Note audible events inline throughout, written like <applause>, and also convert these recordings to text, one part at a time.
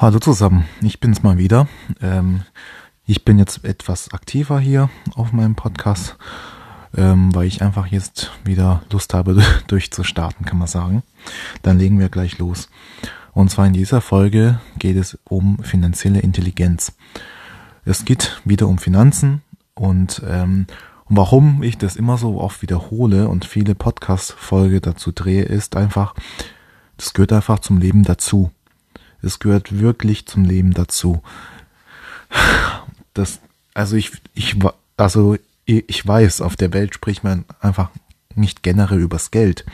Hallo zusammen, ich bin's mal wieder. Ähm, ich bin jetzt etwas aktiver hier auf meinem Podcast, ähm, weil ich einfach jetzt wieder Lust habe, <laughs> durchzustarten, kann man sagen. Dann legen wir gleich los. Und zwar in dieser Folge geht es um finanzielle Intelligenz. Es geht wieder um Finanzen und ähm, warum ich das immer so oft wiederhole und viele Podcast-Folge dazu drehe, ist einfach, das gehört einfach zum Leben dazu. Es gehört wirklich zum Leben dazu. Das, also ich, ich, also ich weiß, auf der Welt spricht man einfach nicht generell übers Geld.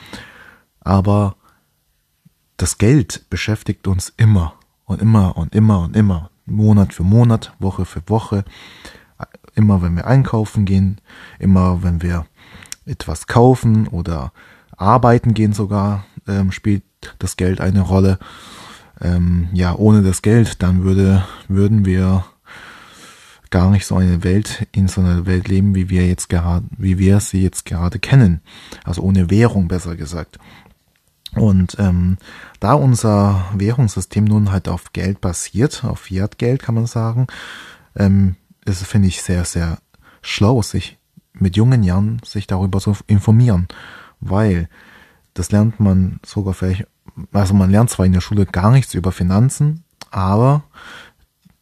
Aber das Geld beschäftigt uns immer und immer und immer und immer. Monat für Monat, Woche für Woche. Immer wenn wir einkaufen gehen, immer wenn wir etwas kaufen oder arbeiten gehen sogar, ähm, spielt das Geld eine Rolle ähm, ja, ohne das Geld, dann würde, würden wir gar nicht so eine Welt, in so einer Welt leben, wie wir jetzt gerade, wie wir sie jetzt gerade kennen. Also ohne Währung, besser gesagt. Und ähm, da unser Währungssystem nun halt auf Geld basiert, auf Fiat-Geld kann man sagen, ähm, ist, finde ich, sehr, sehr schlau, sich mit jungen Jahren sich darüber zu informieren. Weil das lernt man sogar vielleicht also man lernt zwar in der Schule gar nichts über Finanzen, aber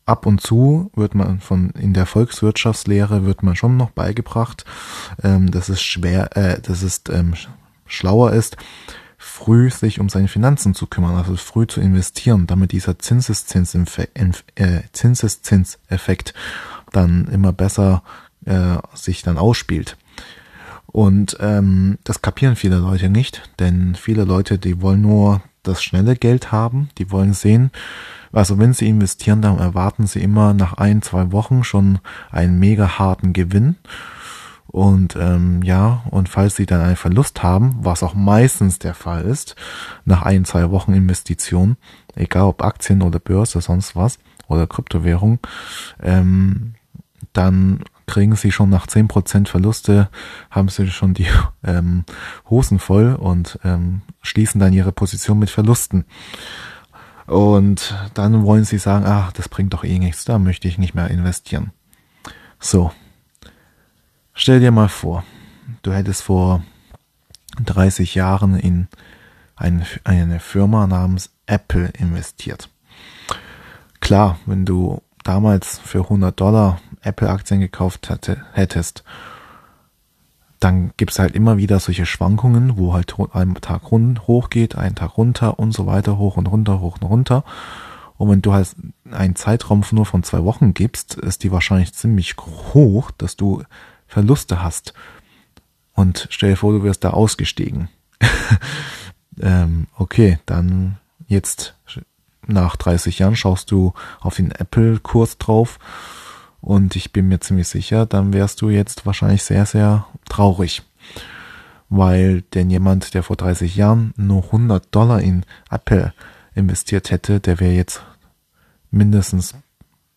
ab und zu wird man von in der Volkswirtschaftslehre wird man schon noch beigebracht, ähm, dass es schwer, äh, dass es ähm, schlauer ist, früh sich um seine Finanzen zu kümmern, also früh zu investieren, damit dieser Zinseszinseffekt äh, Zinseszinseffekt dann immer besser äh, sich dann ausspielt. Und ähm, das kapieren viele Leute nicht, denn viele Leute, die wollen nur das schnelle Geld haben, die wollen sehen, also wenn sie investieren, dann erwarten sie immer nach ein, zwei Wochen schon einen mega harten Gewinn. Und ähm, ja, und falls sie dann einen Verlust haben, was auch meistens der Fall ist, nach ein, zwei Wochen Investition, egal ob Aktien oder Börse, sonst was, oder Kryptowährung, ähm, dann kriegen sie schon nach zehn Prozent Verluste, haben sie schon die <laughs> ähm, Hosen voll und ähm, schließen dann ihre Position mit Verlusten. Und dann wollen sie sagen, ach, das bringt doch eh nichts, da möchte ich nicht mehr investieren. So, stell dir mal vor, du hättest vor 30 Jahren in eine, eine Firma namens Apple investiert. Klar, wenn du damals für 100 Dollar Apple-Aktien gekauft hatte, hättest, dann gibt's halt immer wieder solche Schwankungen, wo halt ein Tag hoch geht, ein Tag runter und so weiter, hoch und runter, hoch und runter. Und wenn du halt einen Zeitraum nur von zwei Wochen gibst, ist die wahrscheinlich ziemlich hoch, dass du Verluste hast. Und stell dir vor, du wirst da ausgestiegen. <laughs> ähm, okay, dann jetzt nach 30 Jahren schaust du auf den Apple-Kurs drauf und ich bin mir ziemlich sicher, dann wärst du jetzt wahrscheinlich sehr, sehr traurig. Weil denn jemand, der vor 30 Jahren nur 100 Dollar in Apple investiert hätte, der wäre jetzt mindestens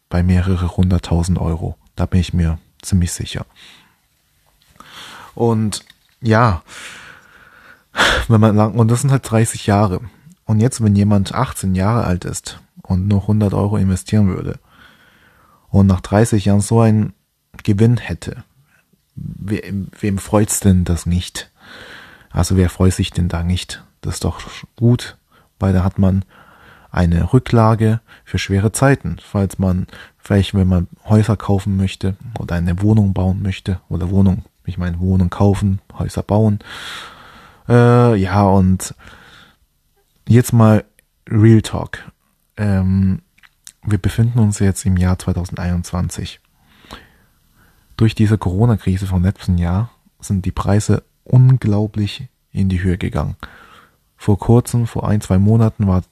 bei mehrere hunderttausend Euro. Da bin ich mir ziemlich sicher. Und ja, wenn man lang, und das sind halt 30 Jahre. Und jetzt, wenn jemand 18 Jahre alt ist und nur 100 Euro investieren würde, und nach 30 Jahren so einen Gewinn hätte, wem, wem freut's denn das nicht? Also wer freut sich denn da nicht? Das ist doch gut, weil da hat man eine Rücklage für schwere Zeiten, falls man vielleicht, wenn man Häuser kaufen möchte oder eine Wohnung bauen möchte oder Wohnung, ich meine Wohnung kaufen, Häuser bauen. Äh, ja, und jetzt mal Real Talk. Ähm, wir befinden uns jetzt im Jahr 2021. Durch diese Corona-Krise vom letzten Jahr sind die Preise unglaublich in die Höhe gegangen. Vor kurzem, vor ein, zwei Monaten war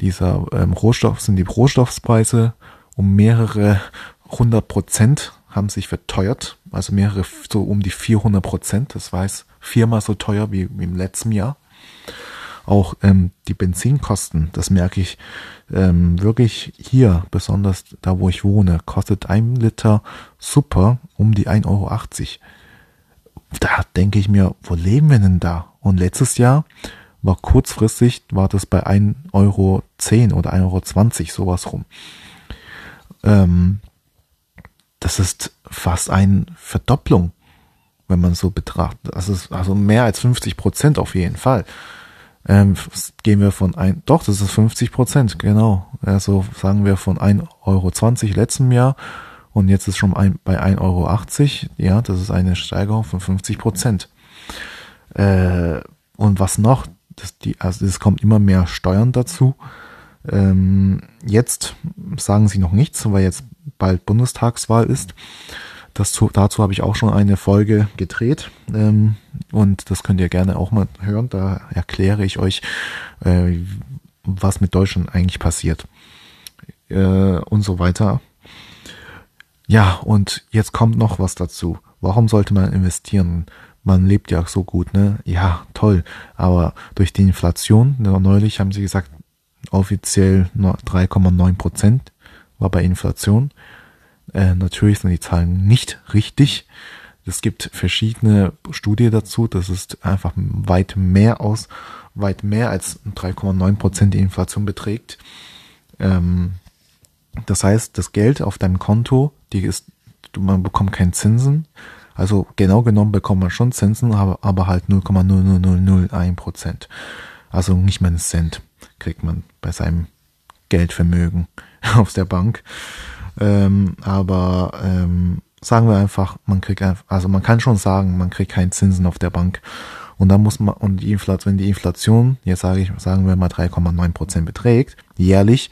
dieser ähm, Rohstoff, sind die Rohstoffpreise um mehrere hundert Prozent haben sich verteuert, also mehrere, so um die 400 Prozent. Das war es viermal so teuer wie, wie im letzten Jahr. Auch ähm, die Benzinkosten, das merke ich ähm, wirklich hier, besonders da wo ich wohne, kostet ein Liter Super um die 1,80 Euro. Da denke ich mir, wo leben wir denn da? Und letztes Jahr war kurzfristig, war das bei 1,10 Euro oder 1,20 Euro sowas rum. Ähm, das ist fast eine Verdopplung, wenn man so betrachtet. Das ist also mehr als 50 Prozent auf jeden Fall. Ähm, gehen wir von ein, doch, das ist 50 Prozent, genau. Also sagen wir von 1,20 Euro letztem Jahr und jetzt ist schon ein, bei 1,80 Euro. Ja, das ist eine Steigerung von 50 Prozent. Äh, und was noch? Das, die, also es kommt immer mehr Steuern dazu. Ähm, jetzt sagen sie noch nichts, weil jetzt bald Bundestagswahl ist. Das, dazu habe ich auch schon eine Folge gedreht ähm, und das könnt ihr gerne auch mal hören. Da erkläre ich euch, äh, was mit Deutschland eigentlich passiert äh, und so weiter. Ja, und jetzt kommt noch was dazu. Warum sollte man investieren? Man lebt ja so gut, ne? Ja, toll. Aber durch die Inflation, neulich haben sie gesagt, offiziell nur 3,9 Prozent war bei Inflation. Äh, natürlich sind die Zahlen nicht richtig. Es gibt verschiedene Studien dazu. Das ist einfach weit mehr aus, weit mehr als 3,9 Prozent die Inflation beträgt. Ähm, das heißt, das Geld auf deinem Konto, die ist, man bekommt keinen Zinsen. Also genau genommen bekommt man schon Zinsen, aber, aber halt 0,00001 Prozent. Also nicht mal einen Cent kriegt man bei seinem Geldvermögen auf der Bank. Ähm, aber ähm, sagen wir einfach, man kriegt einfach, also man kann schon sagen, man kriegt keinen Zinsen auf der Bank. Und dann muss man, und die Inflation, wenn die Inflation, jetzt sage ich, sagen wir mal 3,9 Prozent beträgt, jährlich,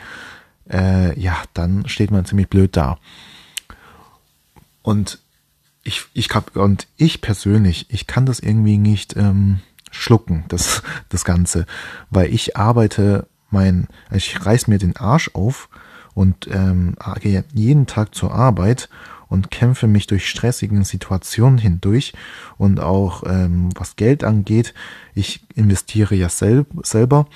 äh, ja, dann steht man ziemlich blöd da. Und ich, ich kann, und ich persönlich, ich kann das irgendwie nicht ähm, schlucken, das, das Ganze, weil ich arbeite mein, ich reiß mir den Arsch auf und ähm, gehe jeden Tag zur Arbeit und kämpfe mich durch stressigen Situationen hindurch und auch ähm, was Geld angeht, ich investiere ja sel selber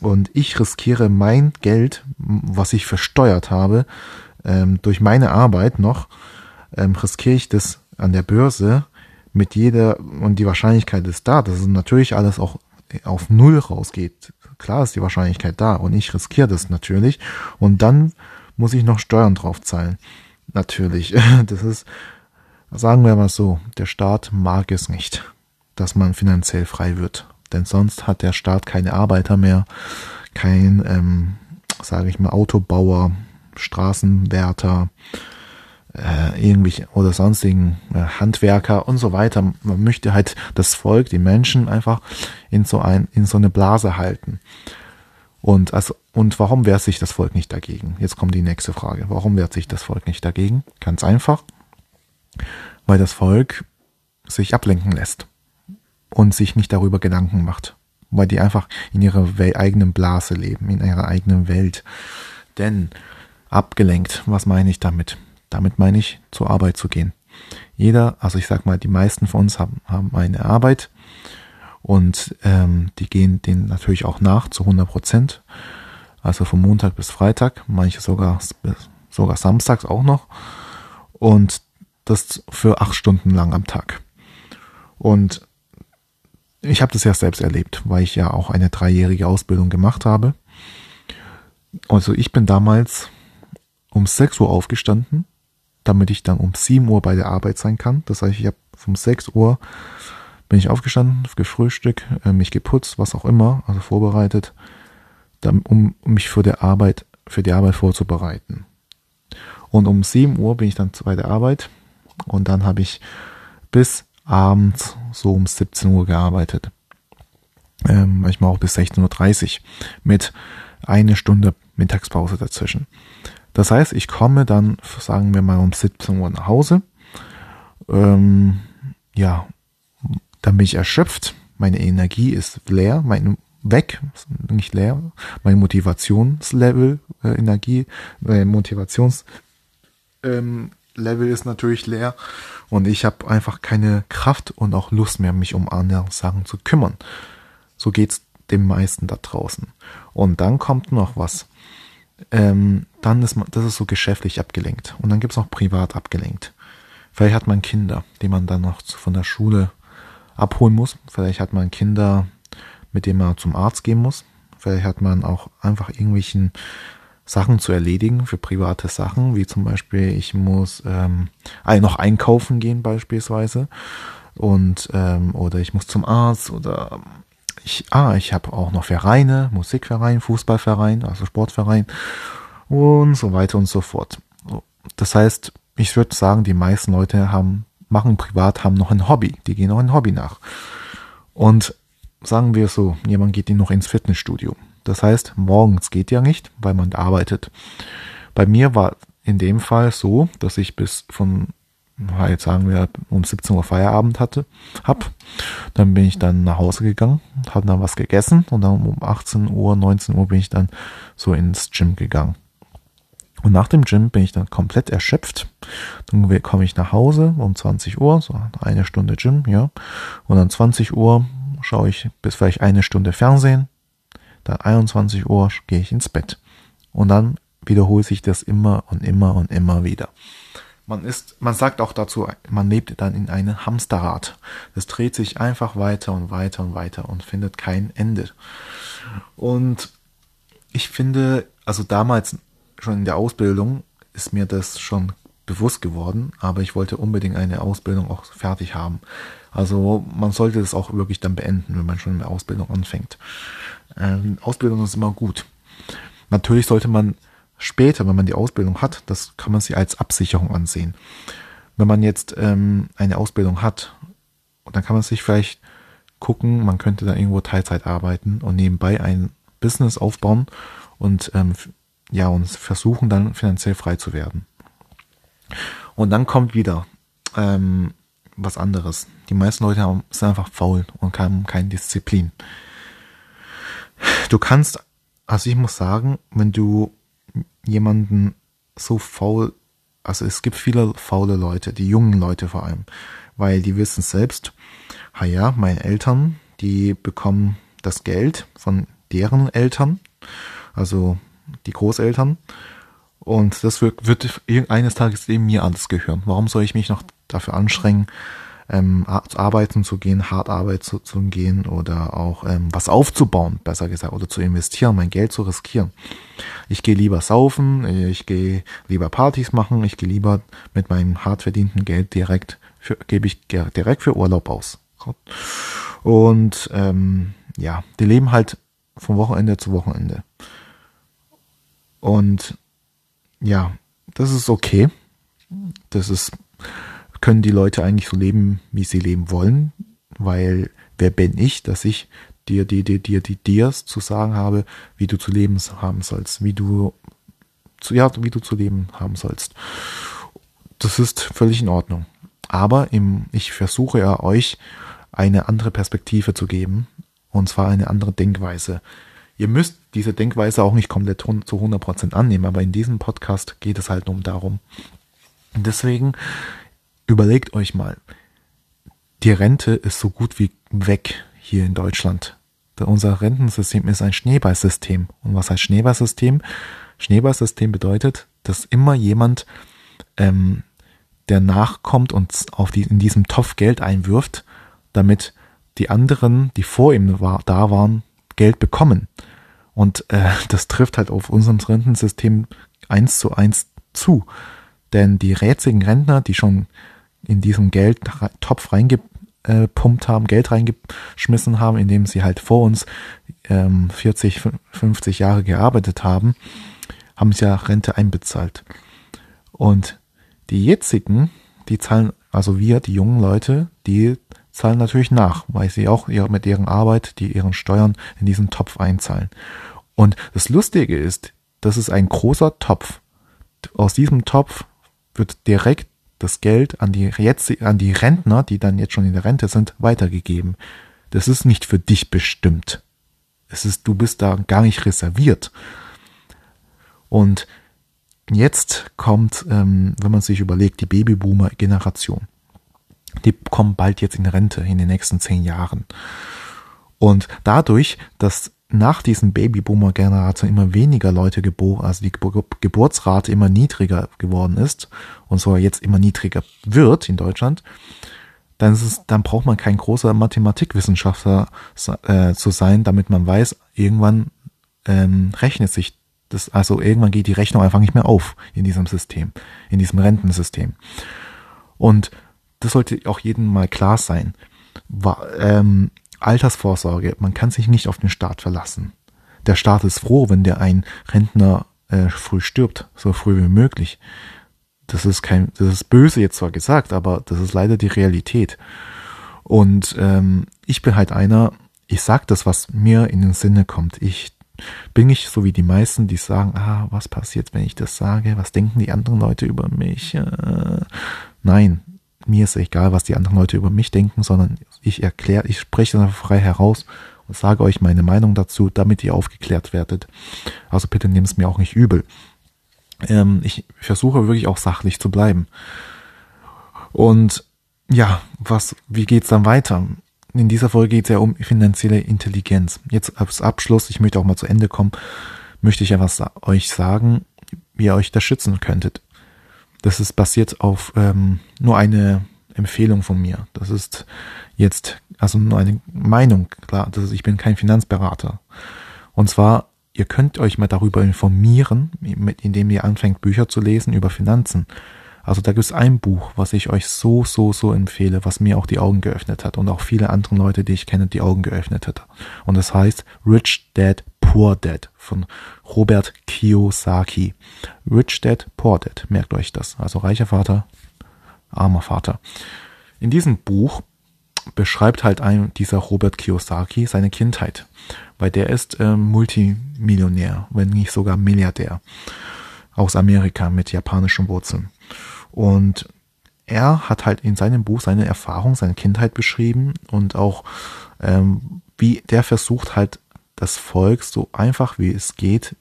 und ich riskiere mein Geld, was ich versteuert habe, ähm, durch meine Arbeit noch, ähm, riskiere ich das an der Börse mit jeder und die Wahrscheinlichkeit ist da, dass es natürlich alles auch auf Null rausgeht. Klar ist die Wahrscheinlichkeit da und ich riskiere das natürlich und dann muss ich noch Steuern drauf zahlen. Natürlich. <laughs> Das ist, sagen wir mal so, der Staat mag es nicht, dass man finanziell frei wird. Denn sonst hat der Staat keine Arbeiter mehr, kein, ähm, sage ich mal, Autobauer, Straßenwärter, äh, irgendwie oder sonstigen äh, Handwerker und so weiter. Man möchte halt das Volk, die Menschen einfach in so ein, in so eine Blase halten. Und, also, und warum wehrt sich das Volk nicht dagegen? Jetzt kommt die nächste Frage. Warum wehrt sich das Volk nicht dagegen? Ganz einfach. Weil das Volk sich ablenken lässt und sich nicht darüber Gedanken macht. Weil die einfach in ihrer eigenen Blase leben, in ihrer eigenen Welt. Denn abgelenkt, was meine ich damit? Damit meine ich, zur Arbeit zu gehen. Jeder, also ich sag mal, die meisten von uns haben, haben eine Arbeit und ähm, die gehen denen natürlich auch nach zu 100 Prozent. Also von Montag bis Freitag, manche sogar, sogar samstags auch noch. Und das für acht Stunden lang am Tag. Und ich habe das ja selbst erlebt, weil ich ja auch eine dreijährige Ausbildung gemacht habe. Also ich bin damals um 6 Uhr aufgestanden, damit ich dann um 7 Uhr bei der Arbeit sein kann. Das heißt, ich habe um 6 Uhr bin ich aufgestanden, gefrühstückt, äh, mich geputzt, was auch immer, also vorbereitet, um, mich für die Arbeit, für die Arbeit vorzubereiten. Und um 7 Uhr bin ich dann bei der Arbeit und dann habe ich bis abends so um 17 Uhr gearbeitet. Ähm, manchmal auch bis 16.30 Uhr mit eine Stunde Mittagspause dazwischen. Das heißt, ich komme dann, sagen wir mal, um 17 Uhr nach Hause. Ähm, ja, dann bin ich erschöpft, meine Energie ist leer, mein weg, nicht leer, mein Motivationslevel, äh, Energie, mein Motivationslevel ähm, ist natürlich leer und ich habe einfach keine Kraft und auch Lust mehr, mich um andere Sachen zu kümmern. So geht's dem meisten da draußen. Und dann kommt noch was. Ähm, dann ist man, das ist so geschäftlich abgelenkt. Und dann gibt's noch privat abgelenkt. Vielleicht hat man Kinder, die man dann noch von der Schule abholen muss. Vielleicht hat man Kinder, mit dem man zum Arzt gehen muss. Vielleicht hat man auch einfach irgendwelchen Sachen zu erledigen für private Sachen, wie zum Beispiel ich muss ähm, noch einkaufen gehen beispielsweise und ähm, oder ich muss zum Arzt oder ich ah ich habe auch noch Vereine, Musikverein, Fußballverein, also Sportverein und so weiter und so fort. Das heißt, ich würde sagen, die meisten Leute haben machen privat haben noch ein Hobby, die gehen noch ein Hobby nach und sagen wir so, jemand geht noch ins Fitnessstudio. Das heißt, morgens geht ja nicht, weil man arbeitet. Bei mir war in dem Fall so, dass ich bis von, jetzt sagen wir, um 17 Uhr Feierabend hatte, hab. Dann bin ich dann nach Hause gegangen, habe dann was gegessen und dann um 18 Uhr, 19 Uhr bin ich dann so ins Gym gegangen. Und nach dem Gym bin ich dann komplett erschöpft. Dann komme ich nach Hause um 20 Uhr, so eine Stunde Gym, ja. Und dann 20 Uhr schaue ich bis vielleicht eine Stunde Fernsehen. Dann 21 Uhr gehe ich ins Bett. Und dann wiederholt sich das immer und immer und immer wieder. Man ist, man sagt auch dazu, man lebt dann in einem Hamsterrad. Das dreht sich einfach weiter und weiter und weiter und findet kein Ende. Und ich finde, also damals schon in der Ausbildung ist mir das schon bewusst geworden, aber ich wollte unbedingt eine Ausbildung auch fertig haben. Also man sollte das auch wirklich dann beenden, wenn man schon in der Ausbildung anfängt. Ähm, Ausbildung ist immer gut. Natürlich sollte man später, wenn man die Ausbildung hat, das kann man sich als Absicherung ansehen. Wenn man jetzt ähm, eine Ausbildung hat, dann kann man sich vielleicht gucken, man könnte da irgendwo Teilzeit arbeiten und nebenbei ein Business aufbauen und ähm, ja, und versuchen dann finanziell frei zu werden. Und dann kommt wieder ähm, was anderes. Die meisten Leute haben, sind einfach faul und haben keine Disziplin. Du kannst, also ich muss sagen, wenn du jemanden so faul, also es gibt viele faule Leute, die jungen Leute vor allem, weil die wissen selbst, ha ja, meine Eltern, die bekommen das Geld von deren Eltern, also die Großeltern. Und das wird, wird eines Tages eben mir alles gehören. Warum soll ich mich noch dafür anstrengen, ähm, arbeiten zu gehen, hart arbeiten zu, zu gehen oder auch ähm, was aufzubauen, besser gesagt, oder zu investieren, mein Geld zu riskieren. Ich gehe lieber saufen, ich gehe lieber Partys machen, ich gehe lieber mit meinem hart verdienten Geld direkt für, gebe ich direkt für Urlaub aus. Und ähm, ja, die leben halt vom Wochenende zu Wochenende. Und ja, das ist okay. Das ist, können die Leute eigentlich so leben, wie sie leben wollen, weil wer bin ich, dass ich dir, dir, dir, dir, dir, dir zu sagen habe, wie du zu leben haben sollst, wie du zu, ja, wie du zu leben haben sollst. Das ist völlig in Ordnung. Aber im, ich versuche ja euch eine andere Perspektive zu geben, und zwar eine andere Denkweise. Ihr müsst diese Denkweise auch nicht komplett zu 100% annehmen, aber in diesem Podcast geht es halt nur darum. Deswegen überlegt euch mal, die Rente ist so gut wie weg hier in Deutschland. Unser Rentensystem ist ein Schneeballsystem. Und was heißt Schneeballsystem? Schneeballsystem bedeutet, dass immer jemand, ähm, der nachkommt und auf die, in diesem Topf Geld einwirft, damit die anderen, die vor ihm war, da waren, Geld bekommen. Und äh, <laughs> das trifft halt auf unserem Rentensystem eins zu eins zu. Denn die rätsigen Rentner, die schon in diesem Geldtopf reingepumpt haben, Geld reingeschmissen haben, indem sie halt vor uns ähm, 40, 50 Jahre gearbeitet haben, haben sie ja Rente einbezahlt. Und die jetzigen, die zahlen, also wir, die jungen Leute, die zahlen natürlich nach, weil sie auch mit deren Arbeit, die ihren Steuern in diesen Topf einzahlen. Und das Lustige ist, das ist ein großer Topf. Aus diesem Topf wird direkt das Geld an die, jetzt, an die Rentner, die dann jetzt schon in der Rente sind, weitergegeben. Das ist nicht für dich bestimmt. Es ist, du bist da gar nicht reserviert. Und jetzt kommt, ähm, wenn man sich überlegt, die Babyboomer-Generation die kommen bald jetzt in Rente in den nächsten zehn Jahren. Und dadurch, dass nach diesen Babyboomer-Generation immer weniger Leute geboren, also die Geburtsrate immer niedriger geworden ist und so jetzt immer niedriger wird in Deutschland, dann ist es, dann braucht man kein großer Mathematikwissenschaftler äh, zu sein, damit man weiß, irgendwann ähm, rechnet sich das, also irgendwann geht die Rechnung einfach nicht mehr auf in diesem System, in diesem Rentensystem. Und das sollte auch jedem mal klar sein. War, ähm, Altersvorsorge, man kann sich nicht auf den Staat verlassen. Der Staat ist froh, wenn der ein Rentner äh, früh stirbt, so früh wie möglich. Das ist kein, das ist böse jetzt zwar gesagt, aber das ist leider die Realität. Und ähm, ich bin halt einer, ich sag das, was mir in den Sinne kommt. Ich bin ich so wie die meisten, die sagen, ah, was passiert, wenn ich das sage? Was denken die anderen Leute über mich? Äh, nein, mir ist egal, was die anderen Leute über mich denken, sondern ich erkläre, ich spreche das frei heraus und sage euch meine Meinung dazu, damit ihr aufgeklärt werdet. Also bitte nehmt es mir auch nicht übel. Ähm, ich versuche wirklich auch sachlich zu bleiben. Und ja, was, wie geht's dann weiter? In dieser Folge geht es ja um finanzielle Intelligenz. Jetzt als Abschluss, ich möchte auch mal zu Ende kommen, möchte ich ja was euch sagen, wie ihr euch da schützen könntet. Das ist basiert auf ähm, nur eine Empfehlung von mir. Das ist jetzt also nur eine Meinung. Klar, das ist, ich bin kein Finanzberater. Und zwar, ihr könnt euch mal darüber informieren, indem ihr anfängt Bücher zu lesen über Finanzen. Also da gibt es ein Buch, was ich euch so, so, so empfehle, was mir auch die Augen geöffnet hat und auch viele andere Leute, die ich kenne, die Augen geöffnet hat. Und das heißt Rich Dad Poor Dad von Robert Kiyosaki. Rich Dad Poor Dad, merkt euch das. Also reicher Vater, armer Vater. In diesem Buch beschreibt halt ein dieser Robert Kiyosaki seine Kindheit, weil der ist äh, Multimillionär, wenn nicht sogar Milliardär aus Amerika mit japanischen Wurzeln. Und er hat halt in seinem Buch seine Erfahrung, seine Kindheit beschrieben und auch ähm, wie der versucht halt das Volk so einfach wie es geht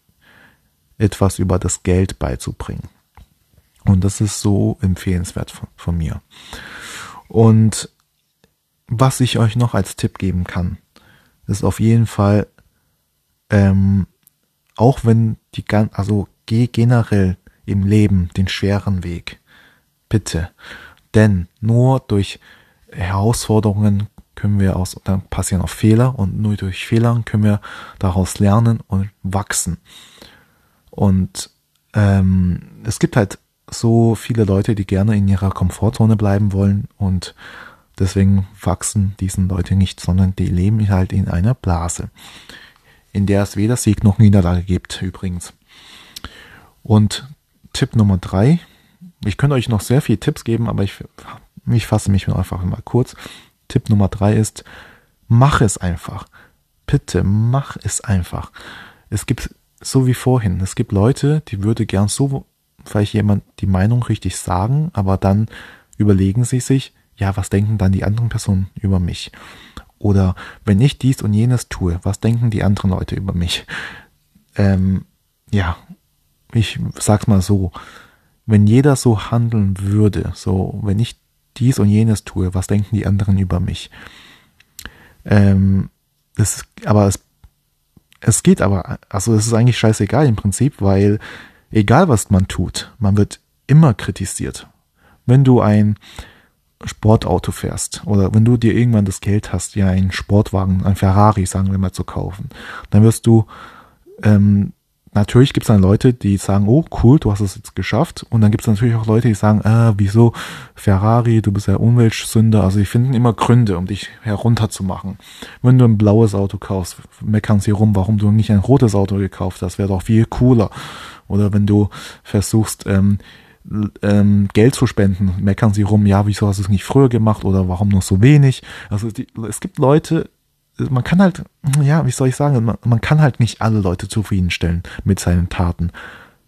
etwas über das Geld beizubringen. Und das ist so empfehlenswert von, von mir. Und was ich euch noch als Tipp geben kann, ist auf jeden Fall, ähm, auch wenn die ganz, also geh generell im Leben den schweren Weg. Bitte. Denn nur durch Herausforderungen können wir aus, dann passieren auch Fehler und nur durch Fehler können wir daraus lernen und wachsen. Und ähm, es gibt halt so viele Leute, die gerne in ihrer Komfortzone bleiben wollen und deswegen wachsen diesen Leute nicht, sondern die leben halt in einer Blase, in der es weder Sieg noch Niederlage gibt, übrigens. Und Tipp Nummer drei. Ich könnte euch noch sehr viele Tipps geben, aber ich, ich fasse mich einfach mal kurz. Tipp Nummer drei ist, mach es einfach. Bitte, mach es einfach. Es gibt, so wie vorhin, es gibt Leute, die würde gern so vielleicht jemand die Meinung richtig sagen, aber dann überlegen sie sich, ja, was denken dann die anderen Personen über mich? Oder wenn ich dies und jenes tue, was denken die anderen Leute über mich? Ähm, ja, ich sag's mal so, wenn jeder so handeln würde, so, wenn ich dies und jenes tue, was denken die anderen über mich? Ähm, das, aber es, es geht aber, also es ist eigentlich scheißegal im Prinzip, weil egal was man tut, man wird immer kritisiert. Wenn du ein Sportauto fährst oder wenn du dir irgendwann das Geld hast, ja einen Sportwagen, ein Ferrari, sagen wir mal, zu kaufen, dann wirst du ähm, natürlich gibt es dann Leute, die sagen, oh cool, du hast es jetzt geschafft. Und dann gibt es natürlich auch Leute, die sagen, äh, wieso Ferrari, du bist ja Umweltsünder. Also die finden immer Gründe, um dich herunterzumachen. Wenn du ein blaues Auto kaufst, meckern sie rum, warum du nicht ein rotes Auto gekauft hast, wäre doch viel cooler. Oder wenn du versuchst, ähm, ähm, Geld zu spenden, meckern sie rum, ja, wieso hast du es nicht früher gemacht oder warum noch so wenig? Also die, es gibt Leute, man kann halt, ja, wie soll ich sagen, man, man, kann halt nicht alle Leute zufriedenstellen mit seinen Taten.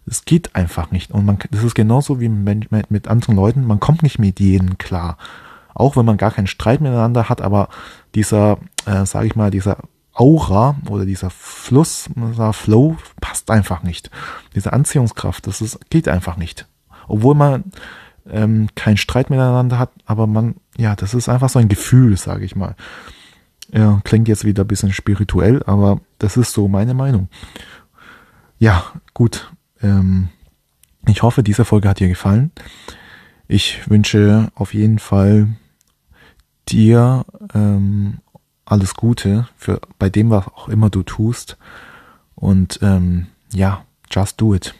Es geht einfach nicht. Und man, das ist genauso wie mit, mit anderen Leuten, man kommt nicht mit jedem klar. Auch wenn man gar keinen Streit miteinander hat, aber dieser, äh, sage ich mal, dieser Aura oder dieser Fluss, dieser Flow passt einfach nicht. Diese Anziehungskraft, das ist, geht einfach nicht. Obwohl man ähm, keinen Streit miteinander hat, aber man, ja, das ist einfach so ein Gefühl, sage ich mal. Ja, klingt jetzt wieder ein bisschen spirituell, aber das ist so meine Meinung. Ja, gut. Ähm, ich hoffe, diese Folge hat dir gefallen. Ich wünsche auf jeden Fall dir ähm, alles Gute für bei dem, was auch immer du tust. Und ähm, ja, just do it.